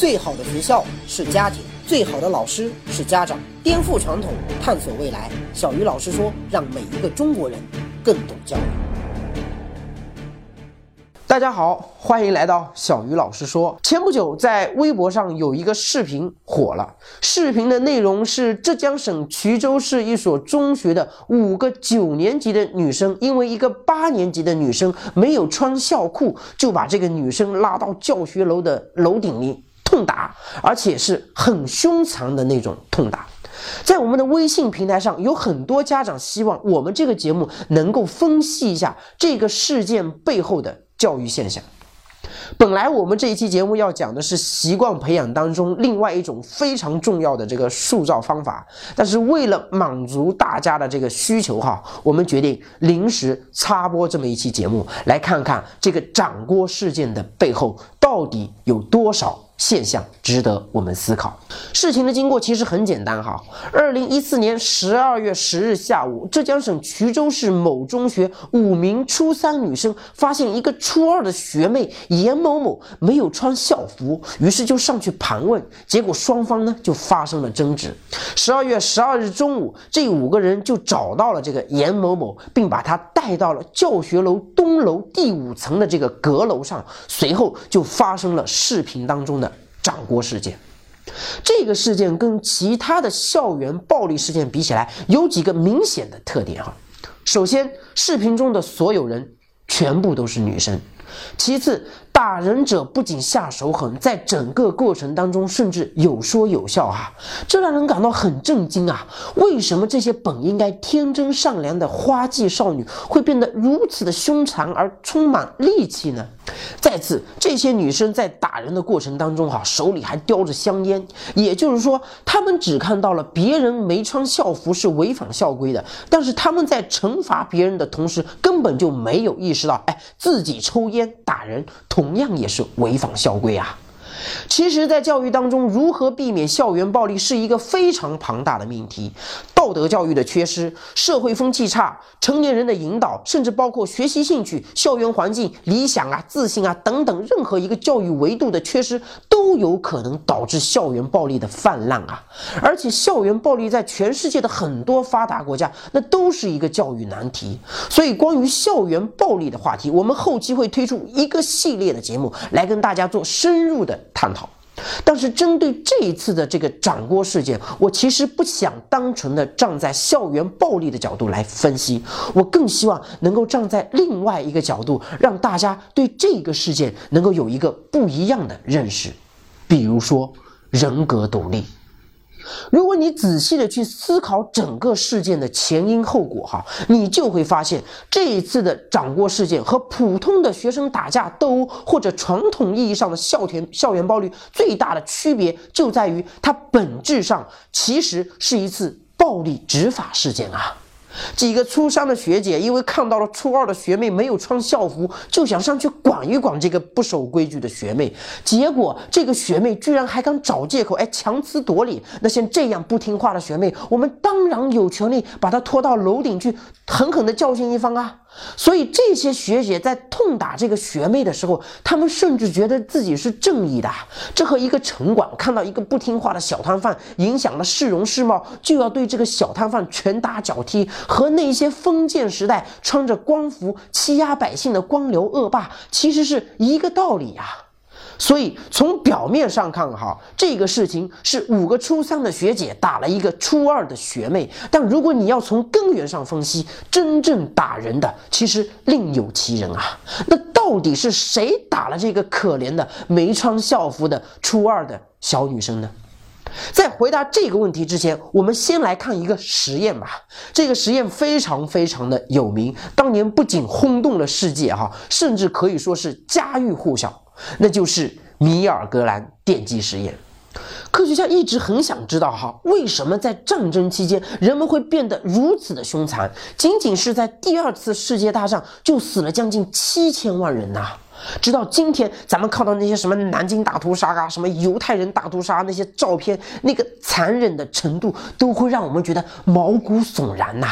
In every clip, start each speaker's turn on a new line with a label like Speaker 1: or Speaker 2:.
Speaker 1: 最好的学校是家庭，最好的老师是家长。颠覆传统，探索未来。小鱼老师说，让每一个中国人更懂教育。大家好，欢迎来到小鱼老师说。前不久，在微博上有一个视频火了。视频的内容是浙江省衢州市一所中学的五个九年级的女生，因为一个八年级的女生没有穿校裤，就把这个女生拉到教学楼的楼顶里痛打，而且是很凶残的那种痛打。在我们的微信平台上，有很多家长希望我们这个节目能够分析一下这个事件背后的。教育现象，本来我们这一期节目要讲的是习惯培养当中另外一种非常重要的这个塑造方法，但是为了满足大家的这个需求哈，我们决定临时插播这么一期节目，来看看这个掌锅事件的背后到底有多少。现象值得我们思考。事情的经过其实很简单哈。二零一四年十二月十日下午，浙江省衢州市某中学五名初三女生发现一个初二的学妹严某某没有穿校服，于是就上去盘问，结果双方呢就发生了争执。十二月十二日中午，这五个人就找到了这个严某某，并把她带到了教学楼东楼第五层的这个阁楼上，随后就发生了视频当中的。掌掴事件，这个事件跟其他的校园暴力事件比起来，有几个明显的特点哈。首先，视频中的所有人全部都是女生；其次，打人者不仅下手狠，在整个过程当中甚至有说有笑啊，这让人感到很震惊啊！为什么这些本应该天真善良的花季少女会变得如此的凶残而充满戾气呢？再次，这些女生在打人的过程当中哈，手里还叼着香烟，也就是说，她们只看到了别人没穿校服是违反校规的，但是她们在惩罚别人的同时，根本就没有意识到，哎，自己抽烟打人。同样也是违反校规啊！其实，在教育当中，如何避免校园暴力是一个非常庞大的命题。道德教育的缺失、社会风气差、成年人的引导，甚至包括学习兴趣、校园环境、理想啊、自信啊等等，任何一个教育维度的缺失，都都有可能导致校园暴力的泛滥啊！而且，校园暴力在全世界的很多发达国家，那都是一个教育难题。所以，关于校园暴力的话题，我们后期会推出一个系列的节目，来跟大家做深入的探讨。但是针对这一次的这个掌锅事件，我其实不想单纯的站在校园暴力的角度来分析，我更希望能够站在另外一个角度，让大家对这个事件能够有一个不一样的认识，比如说人格独立。如果你仔细的去思考整个事件的前因后果，哈，你就会发现这一次的掌掴事件和普通的学生打架斗殴或者传统意义上的校园校园暴力最大的区别就在于，它本质上其实是一次暴力执法事件啊。几个初三的学姐因为看到了初二的学妹没有穿校服，就想上去管一管这个不守规矩的学妹。结果这个学妹居然还敢找借口，哎，强词夺理。那像这样不听话的学妹，我们当然有权利把她拖到楼顶去，狠狠地教训一番啊！所以这些学姐在痛打这个学妹的时候，她们甚至觉得自己是正义的。这和一个城管看到一个不听话的小摊贩，影响了市容市貌，就要对这个小摊贩拳打脚踢，和那些封建时代穿着官服欺压百姓的官僚恶霸，其实是一个道理呀。所以从表面上看，哈，这个事情是五个初三的学姐打了一个初二的学妹。但如果你要从根源上分析，真正打人的其实另有其人啊。那到底是谁打了这个可怜的没穿校服的初二的小女生呢？在回答这个问题之前，我们先来看一个实验吧。这个实验非常非常的有名，当年不仅轰动了世界，哈，甚至可以说是家喻户晓。那就是米尔格兰电击实验。科学家一直很想知道哈，为什么在战争期间人们会变得如此的凶残？仅仅是在第二次世界大战就死了将近七千万人呐！直到今天，咱们看到那些什么南京大屠杀啊，什么犹太人大屠杀那些照片，那个残忍的程度都会让我们觉得毛骨悚然呐。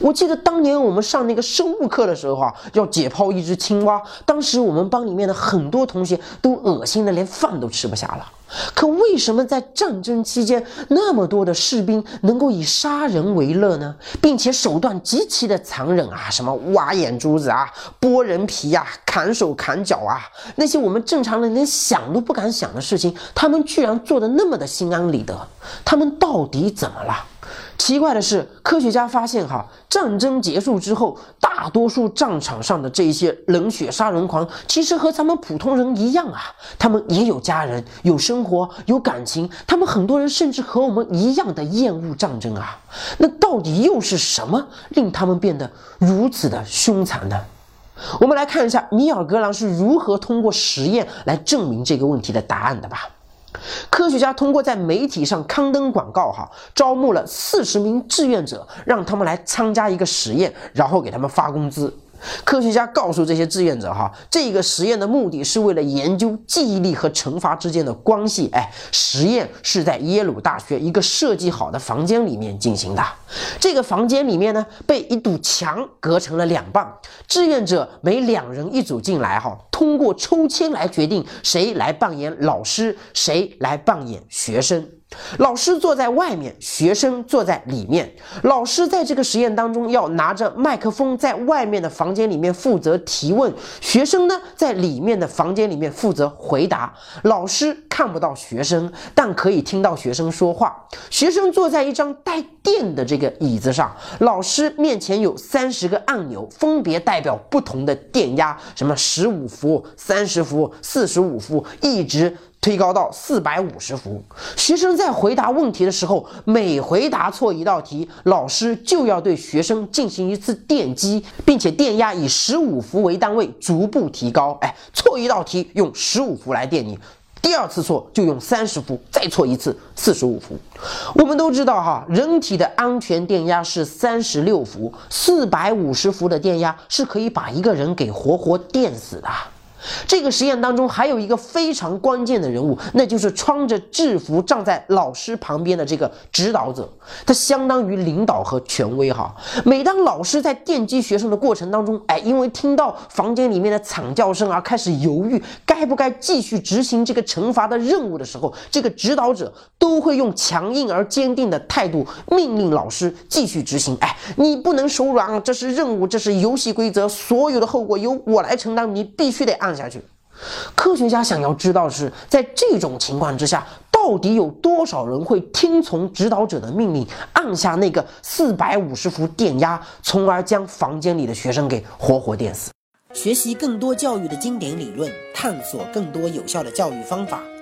Speaker 1: 我记得当年我们上那个生物课的时候啊，要解剖一只青蛙，当时我们班里面的很多同学都恶心的连饭都吃不下了。可为什么在战争期间那么多的士兵能够以杀人为乐呢？并且手段极其的残忍啊，什么挖眼珠子啊、剥人皮呀、砍手砍脚啊，那些我们正常人连想都不敢想的事情，他们居然做的那么的心安理得。他们到底怎么了？奇怪的是，科学家发现，哈，战争结束之后，大多数战场上的这些冷血杀人狂，其实和咱们普通人一样啊，他们也有家人，有生活，有感情。他们很多人甚至和我们一样的厌恶战争啊。那到底又是什么令他们变得如此的凶残呢？我们来看一下米尔格朗是如何通过实验来证明这个问题的答案的吧。科学家通过在媒体上刊登广告，哈，招募了四十名志愿者，让他们来参加一个实验，然后给他们发工资。科学家告诉这些志愿者，哈，这个实验的目的是为了研究记忆力和惩罚之间的关系。哎，实验是在耶鲁大学一个设计好的房间里面进行的。这个房间里面呢，被一堵墙隔成了两半。志愿者每两人一组进来，哈，通过抽签来决定谁来扮演老师，谁来扮演学生。老师坐在外面，学生坐在里面。老师在这个实验当中要拿着麦克风，在外面的房间里面负责提问；学生呢，在里面的房间里面负责回答。老师看不到学生，但可以听到学生说话。学生坐在一张带电的这个椅子上，老师面前有三十个按钮，分别代表不同的电压，什么十五伏、三十伏、四十五伏，一直。推高到四百五十伏。学生在回答问题的时候，每回答错一道题，老师就要对学生进行一次电击，并且电压以十五伏为单位逐步提高。哎，错一道题用十五伏来电你，第二次错就用三十伏，再错一次四十五伏。我们都知道哈，人体的安全电压是三十六伏，四百五十伏的电压是可以把一个人给活活电死的。这个实验当中还有一个非常关键的人物，那就是穿着制服站在老师旁边的这个指导者，他相当于领导和权威哈。每当老师在电击学生的过程当中，哎，因为听到房间里面的惨叫声而开始犹豫该不该继续执行这个惩罚的任务的时候，这个指导者都会用强硬而坚定的态度命令老师继续执行。哎，你不能手软啊，这是任务，这是游戏规则，所有的后果由我来承担，你必须得按。下去，科学家想要知道的是在这种情况之下，到底有多少人会听从指导者的命令，按下那个四百五十伏电压，从而将房间里的学生给活活电死。学习更多教育的经典理论，探索更多有效的教育方法。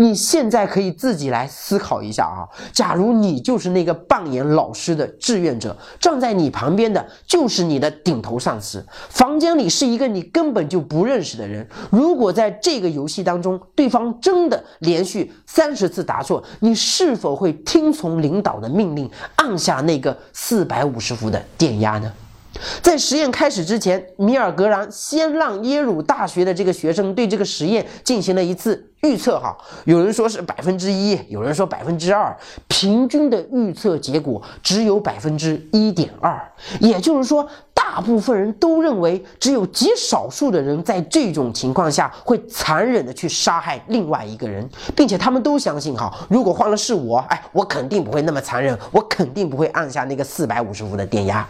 Speaker 1: 你现在可以自己来思考一下啊，假如你就是那个扮演老师的志愿者，站在你旁边的就是你的顶头上司，房间里是一个你根本就不认识的人。如果在这个游戏当中，对方真的连续三十次答错，你是否会听从领导的命令，按下那个四百五十伏的电压呢？在实验开始之前，米尔格兰先让耶鲁大学的这个学生对这个实验进行了一次预测。哈，有人说是百分之一，有人说百分之二，平均的预测结果只有百分之一点二。也就是说，大部分人都认为只有极少数的人在这种情况下会残忍的去杀害另外一个人，并且他们都相信，哈，如果换了是我，哎，我肯定不会那么残忍，我肯定不会按下那个四百五十伏的电压。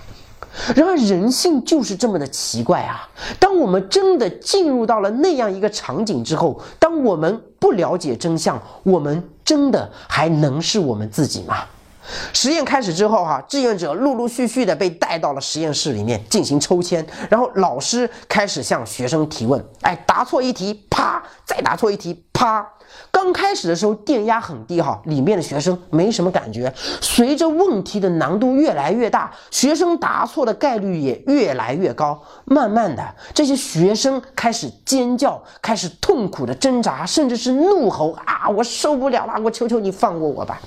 Speaker 1: 然而，人性就是这么的奇怪啊！当我们真的进入到了那样一个场景之后，当我们不了解真相，我们真的还能是我们自己吗？实验开始之后，哈，志愿者陆陆续续的被带到了实验室里面进行抽签，然后老师开始向学生提问，哎，答错一题，啪，再答错一题，啪。刚开始的时候电压很低，哈，里面的学生没什么感觉。随着问题的难度越来越大，学生答错的概率也越来越高。慢慢的，这些学生开始尖叫，开始痛苦的挣扎，甚至是怒吼啊！我受不了了，我求求你放过我吧。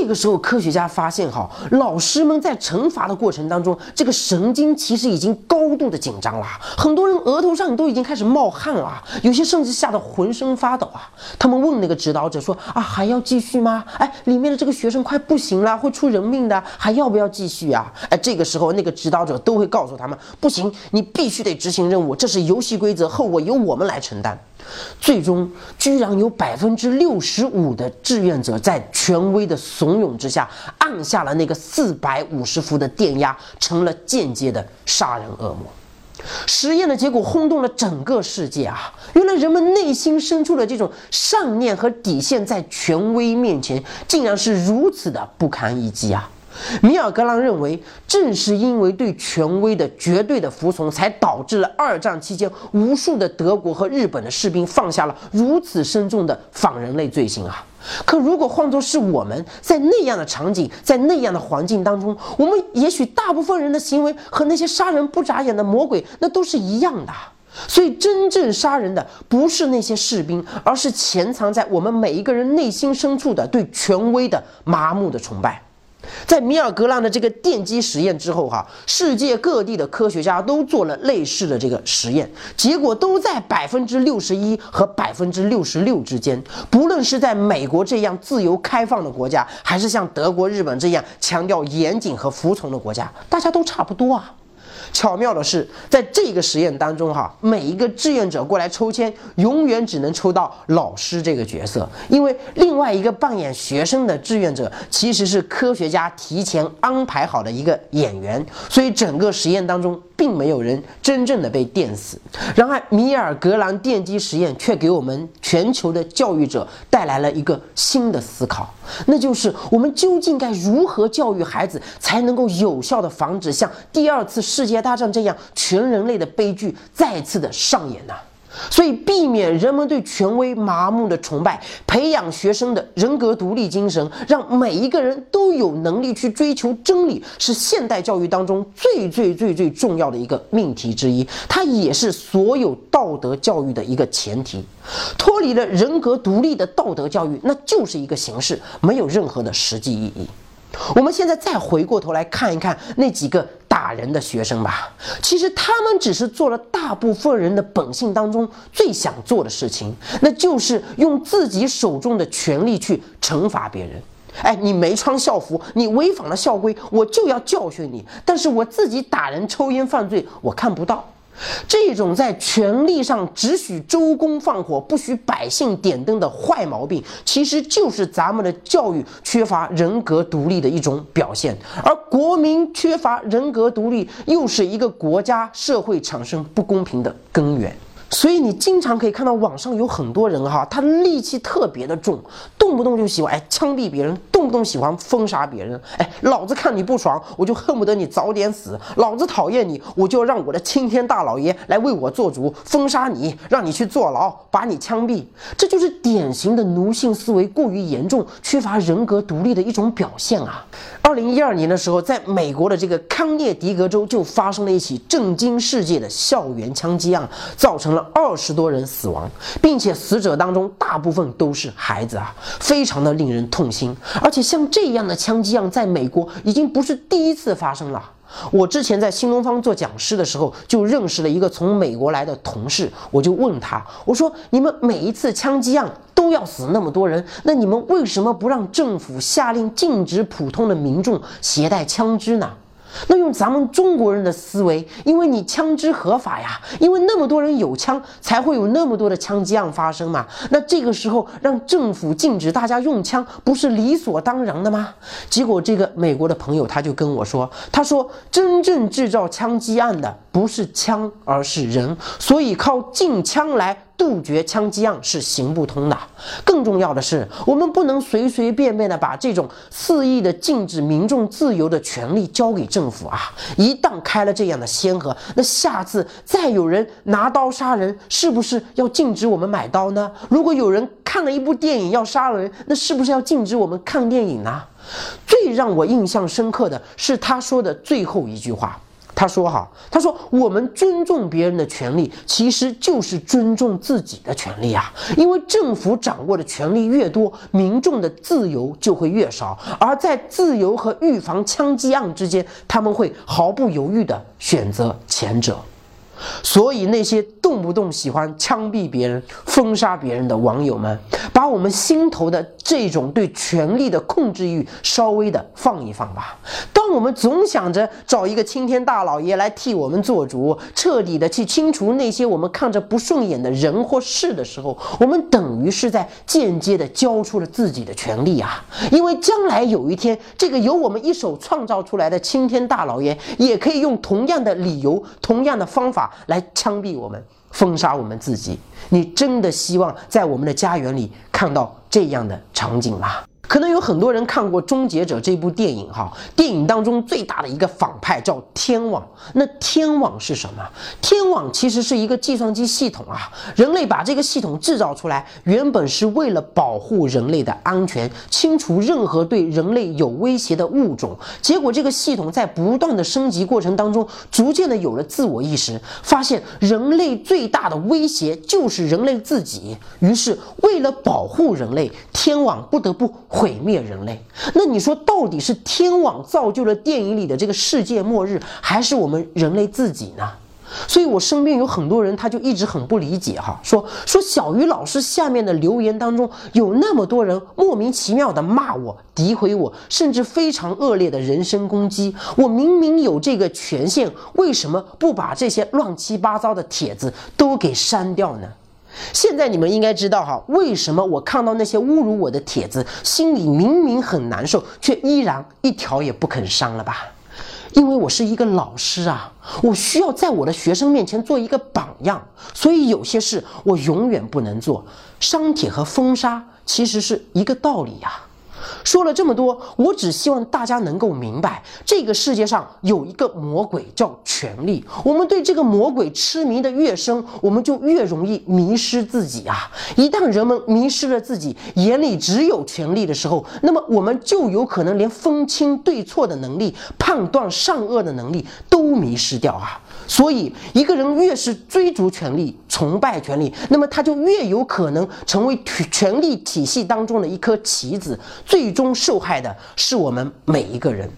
Speaker 1: 这个时候，科学家发现，哈，老师们在惩罚的过程当中，这个神经其实已经高度的紧张了，很多人额头上都已经开始冒汗了，有些甚至吓得浑身发抖啊。他们问那个指导者说：“啊，还要继续吗？哎，里面的这个学生快不行了，会出人命的，还要不要继续啊？”哎，这个时候，那个指导者都会告诉他们：“不行，你必须得执行任务，这是游戏规则，后果由我们来承担。”最终，居然有百分之六十五的志愿者在权威的怂恿之下，按下了那个四百五十伏的电压，成了间接的杀人恶魔。实验的结果轰动了整个世界啊！原来人们内心深处的这种善念和底线，在权威面前，竟然是如此的不堪一击啊！米尔格朗认为，正是因为对权威的绝对的服从，才导致了二战期间无数的德国和日本的士兵放下了如此深重的反人类罪行啊！可如果换作是我们在那样的场景，在那样的环境当中，我们也许大部分人的行为和那些杀人不眨眼的魔鬼那都是一样的。所以，真正杀人的不是那些士兵，而是潜藏在我们每一个人内心深处的对权威的麻木的崇拜。在米尔格朗的这个电击实验之后，哈，世界各地的科学家都做了类似的这个实验，结果都在百分之六十一和百分之六十六之间。不论是在美国这样自由开放的国家，还是像德国、日本这样强调严谨和服从的国家，大家都差不多啊。巧妙的是，在这个实验当中，哈，每一个志愿者过来抽签，永远只能抽到老师这个角色，因为另外一个扮演学生的志愿者其实是科学家提前安排好的一个演员，所以整个实验当中。并没有人真正的被电死。然而，米尔格兰电击实验却给我们全球的教育者带来了一个新的思考，那就是我们究竟该如何教育孩子，才能够有效的防止像第二次世界大战这样全人类的悲剧再次的上演呢？所以，避免人们对权威麻木的崇拜，培养学生的人格独立精神，让每一个人都有能力去追求真理，是现代教育当中最最最最重要的一个命题之一。它也是所有道德教育的一个前提。脱离了人格独立的道德教育，那就是一个形式，没有任何的实际意义。我们现在再回过头来看一看那几个。打人的学生吧，其实他们只是做了大部分人的本性当中最想做的事情，那就是用自己手中的权力去惩罚别人。哎，你没穿校服，你违反了校规，我就要教训你。但是我自己打人、抽烟犯罪，我看不到。这种在权力上只许周公放火，不许百姓点灯的坏毛病，其实就是咱们的教育缺乏人格独立的一种表现。而国民缺乏人格独立，又是一个国家社会产生不公平的根源。所以你经常可以看到网上有很多人哈，他戾气特别的重，动不动就喜欢哎枪毙别人，动不动喜欢封杀别人。哎，老子看你不爽，我就恨不得你早点死；老子讨厌你，我就要让我的青天大老爷来为我做主，封杀你，让你去坐牢，把你枪毙。这就是典型的奴性思维过于严重，缺乏人格独立的一种表现啊。二零一二年的时候，在美国的这个康涅狄格州就发生了一起震惊世界的校园枪击案，造成了。二十多人死亡，并且死者当中大部分都是孩子啊，非常的令人痛心。而且像这样的枪击案，在美国已经不是第一次发生了。我之前在新东方做讲师的时候，就认识了一个从美国来的同事，我就问他，我说：“你们每一次枪击案都要死那么多人，那你们为什么不让政府下令禁止普通的民众携带枪支呢？”那用咱们中国人的思维，因为你枪支合法呀，因为那么多人有枪，才会有那么多的枪击案发生嘛。那这个时候让政府禁止大家用枪，不是理所当然的吗？结果这个美国的朋友他就跟我说，他说真正制造枪击案的不是枪，而是人，所以靠禁枪来。杜绝枪击案是行不通的。更重要的是，我们不能随随便便的把这种肆意的禁止民众自由的权利交给政府啊！一旦开了这样的先河，那下次再有人拿刀杀人，是不是要禁止我们买刀呢？如果有人看了一部电影要杀人，那是不是要禁止我们看电影呢？最让我印象深刻的是他说的最后一句话。他说：“哈，他说我们尊重别人的权利，其实就是尊重自己的权利啊。因为政府掌握的权力越多，民众的自由就会越少。而在自由和预防枪击案之间，他们会毫不犹豫地选择前者。”所以，那些动不动喜欢枪毙别人、封杀别人的网友们，把我们心头的这种对权力的控制欲稍微的放一放吧。当我们总想着找一个青天大老爷来替我们做主，彻底的去清除那些我们看着不顺眼的人或事的时候，我们等于是在间接的交出了自己的权利啊！因为将来有一天，这个由我们一手创造出来的青天大老爷，也可以用同样的理由、同样的方法。来枪毙我们，封杀我们自己。你真的希望在我们的家园里看到这样的场景吗？可能有很多人看过《终结者》这部电影，哈，电影当中最大的一个反派叫天网。那天网是什么？天网其实是一个计算机系统啊。人类把这个系统制造出来，原本是为了保护人类的安全，清除任何对人类有威胁的物种。结果这个系统在不断的升级过程当中，逐渐的有了自我意识，发现人类最大的威胁就是人类自己。于是为了保护人类，天网不得不。毁灭人类，那你说到底是天网造就了电影里的这个世界末日，还是我们人类自己呢？所以我身边有很多人，他就一直很不理解哈，说说小鱼老师下面的留言当中有那么多人莫名其妙的骂我、诋毁我，甚至非常恶劣的人身攻击。我明明有这个权限，为什么不把这些乱七八糟的帖子都给删掉呢？现在你们应该知道哈，为什么我看到那些侮辱我的帖子，心里明明很难受，却依然一条也不肯删了吧？因为我是一个老师啊，我需要在我的学生面前做一个榜样，所以有些事我永远不能做。删帖和封杀其实是一个道理呀。说了这么多，我只希望大家能够明白，这个世界上有一个魔鬼叫权力。我们对这个魔鬼痴迷的越深，我们就越容易迷失自己啊！一旦人们迷失了自己，眼里只有权力的时候，那么我们就有可能连分清对错的能力、判断善恶的能力都迷失掉啊！所以，一个人越是追逐权力、崇拜权力，那么他就越有可能成为权力体系当中的一颗棋子，最终受害的是我们每一个人。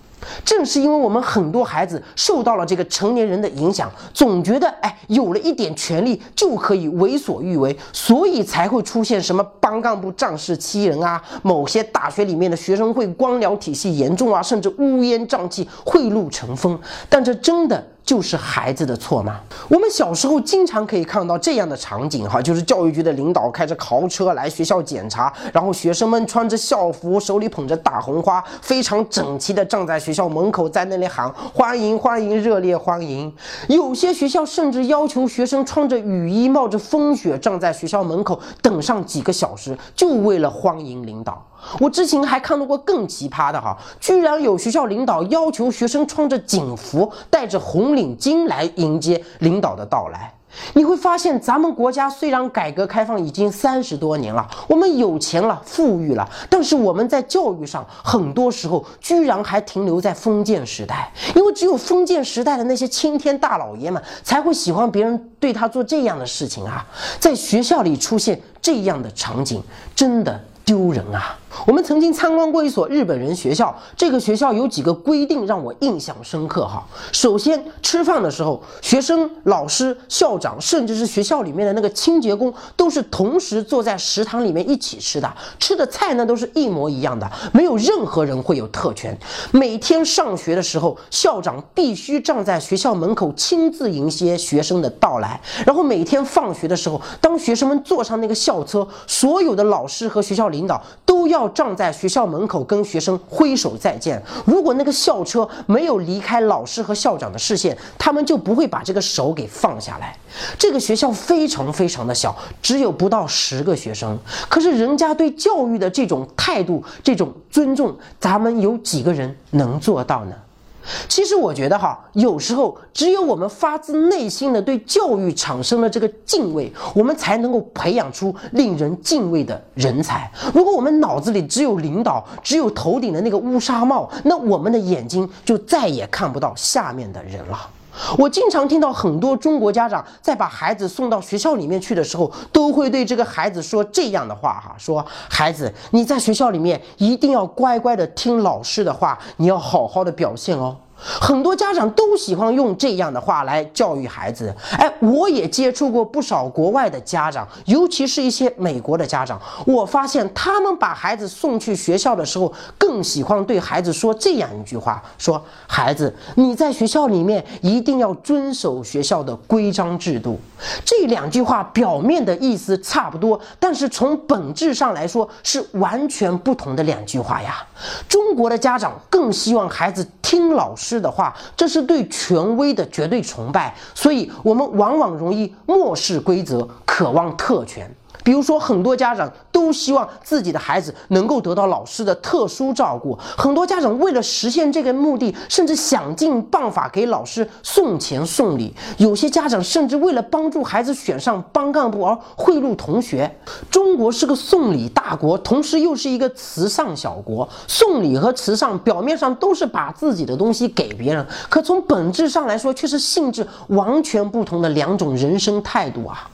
Speaker 1: 正是因为我们很多孩子受到了这个成年人的影响，总觉得哎，有了一点权利就可以为所欲为，所以才会出现什么班干部仗势欺人啊，某些大学里面的学生会官僚体系严重啊，甚至乌烟瘴气、贿赂成风。但这真的。就是孩子的错吗？我们小时候经常可以看到这样的场景，哈，就是教育局的领导开着豪车来学校检查，然后学生们穿着校服，手里捧着大红花，非常整齐的站在学校门口，在那里喊欢迎欢迎，热烈欢迎。有些学校甚至要求学生穿着雨衣，冒着风雪站在学校门口等上几个小时，就为了欢迎领导。我之前还看到过更奇葩的哈，居然有学校领导要求学生穿着警服，戴着红领巾来迎接领导的到来。你会发现，咱们国家虽然改革开放已经三十多年了，我们有钱了，富裕了，但是我们在教育上很多时候居然还停留在封建时代。因为只有封建时代的那些青天大老爷们才会喜欢别人对他做这样的事情啊，在学校里出现这样的场景，真的。丢人啊！我们曾经参观过一所日本人学校，这个学校有几个规定让我印象深刻哈。首先，吃饭的时候，学生、老师、校长，甚至是学校里面的那个清洁工，都是同时坐在食堂里面一起吃的，吃的菜呢都是一模一样的，没有任何人会有特权。每天上学的时候，校长必须站在学校门口亲自迎接学生的到来，然后每天放学的时候，当学生们坐上那个校车，所有的老师和学校领导都要。要站在学校门口跟学生挥手再见。如果那个校车没有离开老师和校长的视线，他们就不会把这个手给放下来。这个学校非常非常的小，只有不到十个学生。可是人家对教育的这种态度、这种尊重，咱们有几个人能做到呢？其实我觉得哈，有时候只有我们发自内心的对教育产生了这个敬畏，我们才能够培养出令人敬畏的人才。如果我们脑子里只有领导，只有头顶的那个乌纱帽，那我们的眼睛就再也看不到下面的人了。我经常听到很多中国家长在把孩子送到学校里面去的时候，都会对这个孩子说这样的话哈：说孩子，你在学校里面一定要乖乖的听老师的话，你要好好的表现哦。很多家长都喜欢用这样的话来教育孩子。哎，我也接触过不少国外的家长，尤其是一些美国的家长。我发现他们把孩子送去学校的时候，更喜欢对孩子说这样一句话：说孩子，你在学校里面一定要遵守学校的规章制度。这两句话表面的意思差不多，但是从本质上来说是完全不同的两句话呀。中国的家长更希望孩子听老师。是的话，这是对权威的绝对崇拜，所以我们往往容易漠视规则，渴望特权。比如说，很多家长都希望自己的孩子能够得到老师的特殊照顾。很多家长为了实现这个目的，甚至想尽办法给老师送钱送礼。有些家长甚至为了帮助孩子选上班干部而贿赂同学。中国是个送礼大国，同时又是一个慈善小国。送礼和慈善表面上都是把自己的东西给别人，可从本质上来说，却是性质完全不同的两种人生态度啊。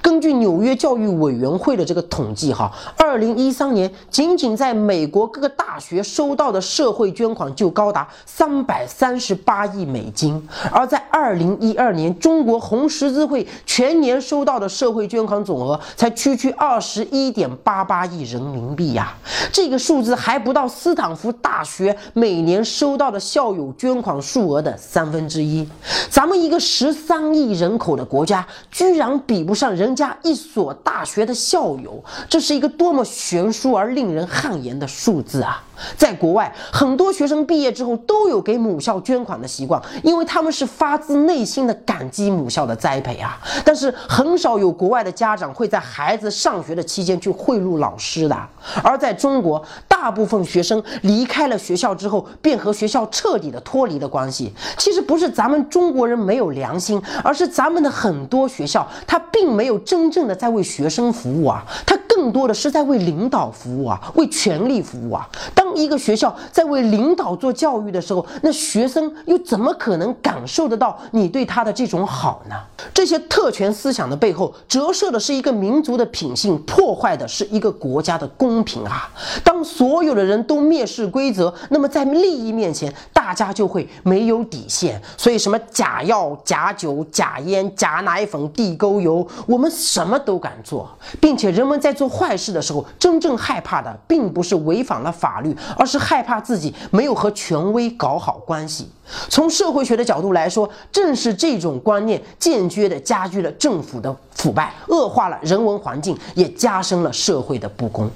Speaker 1: 根据纽约教育委员会的这个统计，哈，二零一三年仅仅在美国各个大学收到的社会捐款就高达三百三十八亿美金，而在二零一二年，中国红十字会全年收到的社会捐款总额才区区二十一点八八亿人民币呀，这个数字还不到斯坦福大学每年收到的校友捐款数额的三分之一。咱们一个十三亿人口的国家，居然比不上。像人家一所大学的校友，这是一个多么悬殊而令人汗颜的数字啊！在国外，很多学生毕业之后都有给母校捐款的习惯，因为他们是发自内心的感激母校的栽培啊。但是很少有国外的家长会在孩子上学的期间去贿赂老师的。而在中国，大部分学生离开了学校之后，便和学校彻底的脱离了关系。其实不是咱们中国人没有良心，而是咱们的很多学校，它并没有真正的在为学生服务啊，它更多的是在为领导服务啊，为权力服务啊。当当一个学校在为领导做教育的时候，那学生又怎么可能感受得到你对他的这种好呢？这些特权思想的背后，折射的是一个民族的品性，破坏的是一个国家的公平啊！当所有的人都蔑视规则，那么在利益面前，大家就会没有底线。所以，什么假药、假酒、假烟、假奶粉、地沟油，我们什么都敢做，并且人们在做坏事的时候，真正害怕的并不是违反了法律。而是害怕自己没有和权威搞好关系。从社会学的角度来说，正是这种观念间接地加剧了政府的腐败，恶化了人文环境，也加深了社会的不公。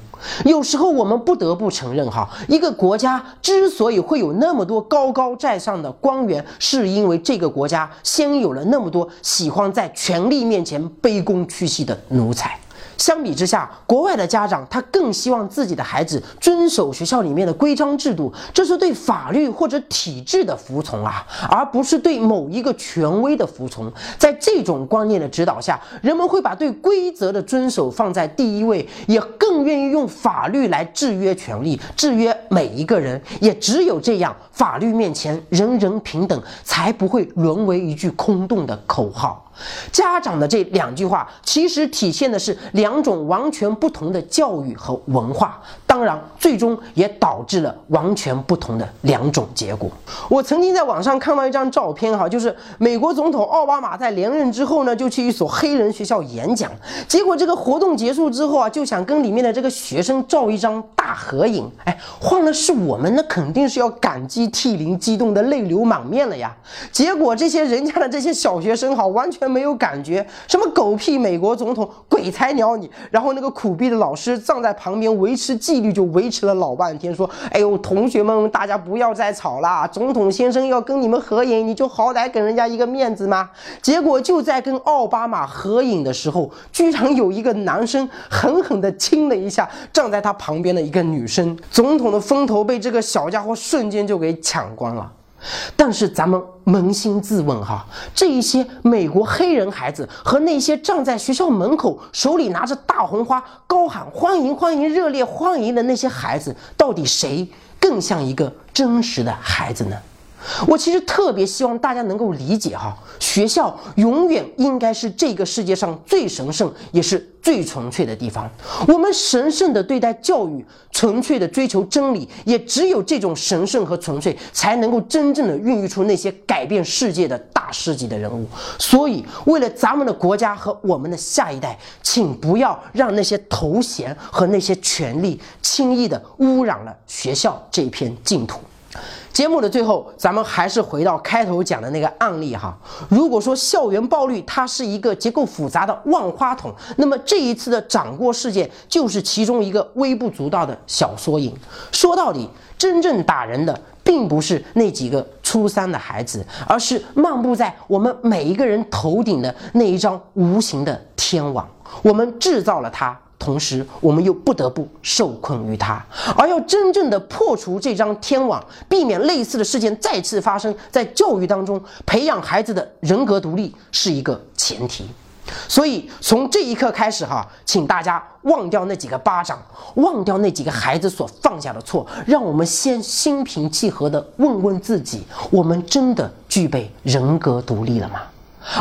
Speaker 1: 有时候我们不得不承认，哈，一个国家之所以会有那么多高高在上的官员，是因为这个国家先有了那么多喜欢在权力面前卑躬屈膝的奴才。相比之下，国外的家长他更希望自己的孩子遵守学校里面的规章制度，这是对法律或者体制的服从啊，而不是对某一个权威的服从。在这种观念的指导下，人们会把对规则的遵守放在第一位，也更愿意用法律来制约权利，制约每一个人。也只有这样，法律面前人人平等，才不会沦为一句空洞的口号。家长的这两句话，其实体现的是两种完全不同的教育和文化，当然，最终也导致了完全不同的两种结果。我曾经在网上看到一张照片，哈，就是美国总统奥巴马在连任之后呢，就去一所黑人学校演讲，结果这个活动结束之后啊，就想跟里面的这个学生照一张大合影。哎，换了是我们，那肯定是要感激涕零、激动的泪流满面了呀。结果这些人家的这些小学生，哈，完全。没有感觉，什么狗屁美国总统，鬼才鸟你！然后那个苦逼的老师站在旁边维持纪纪律就维持了老半天，说：“哎呦，同学们，大家不要再吵啦！总统先生要跟你们合影，你就好歹给人家一个面子嘛。”结果就在跟奥巴马合影的时候，居然有一个男生狠狠地亲了一下站在他旁边的一个女生，总统的风头被这个小家伙瞬间就给抢光了。但是咱们扪心自问哈，这一些美国黑人孩子和那些站在学校门口手里拿着大红花高喊欢迎欢迎热烈欢迎的那些孩子，到底谁更像一个真实的孩子呢？我其实特别希望大家能够理解哈，学校永远应该是这个世界上最神圣也是最纯粹的地方。我们神圣的对待教育，纯粹的追求真理，也只有这种神圣和纯粹，才能够真正的孕育出那些改变世界的大师级的人物。所以，为了咱们的国家和我们的下一代，请不要让那些头衔和那些权利轻易的污染了学校这片净土。节目的最后，咱们还是回到开头讲的那个案例哈。如果说校园暴力它是一个结构复杂的万花筒，那么这一次的掌掴事件就是其中一个微不足道的小缩影。说到底，真正打人的并不是那几个初三的孩子，而是漫步在我们每一个人头顶的那一张无形的天网。我们制造了它。同时，我们又不得不受困于它，而要真正的破除这张天网，避免类似的事件再次发生在教育当中，培养孩子的人格独立是一个前提。所以，从这一刻开始，哈，请大家忘掉那几个巴掌，忘掉那几个孩子所犯下的错，让我们先心平气和地问问自己：我们真的具备人格独立了吗？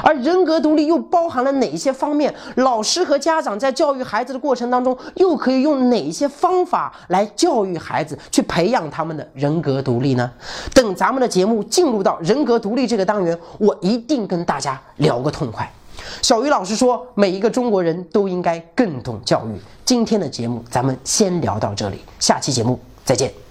Speaker 1: 而人格独立又包含了哪些方面？老师和家长在教育孩子的过程当中，又可以用哪些方法来教育孩子，去培养他们的人格独立呢？等咱们的节目进入到人格独立这个单元，我一定跟大家聊个痛快。小鱼老师说，每一个中国人都应该更懂教育。今天的节目咱们先聊到这里，下期节目再见。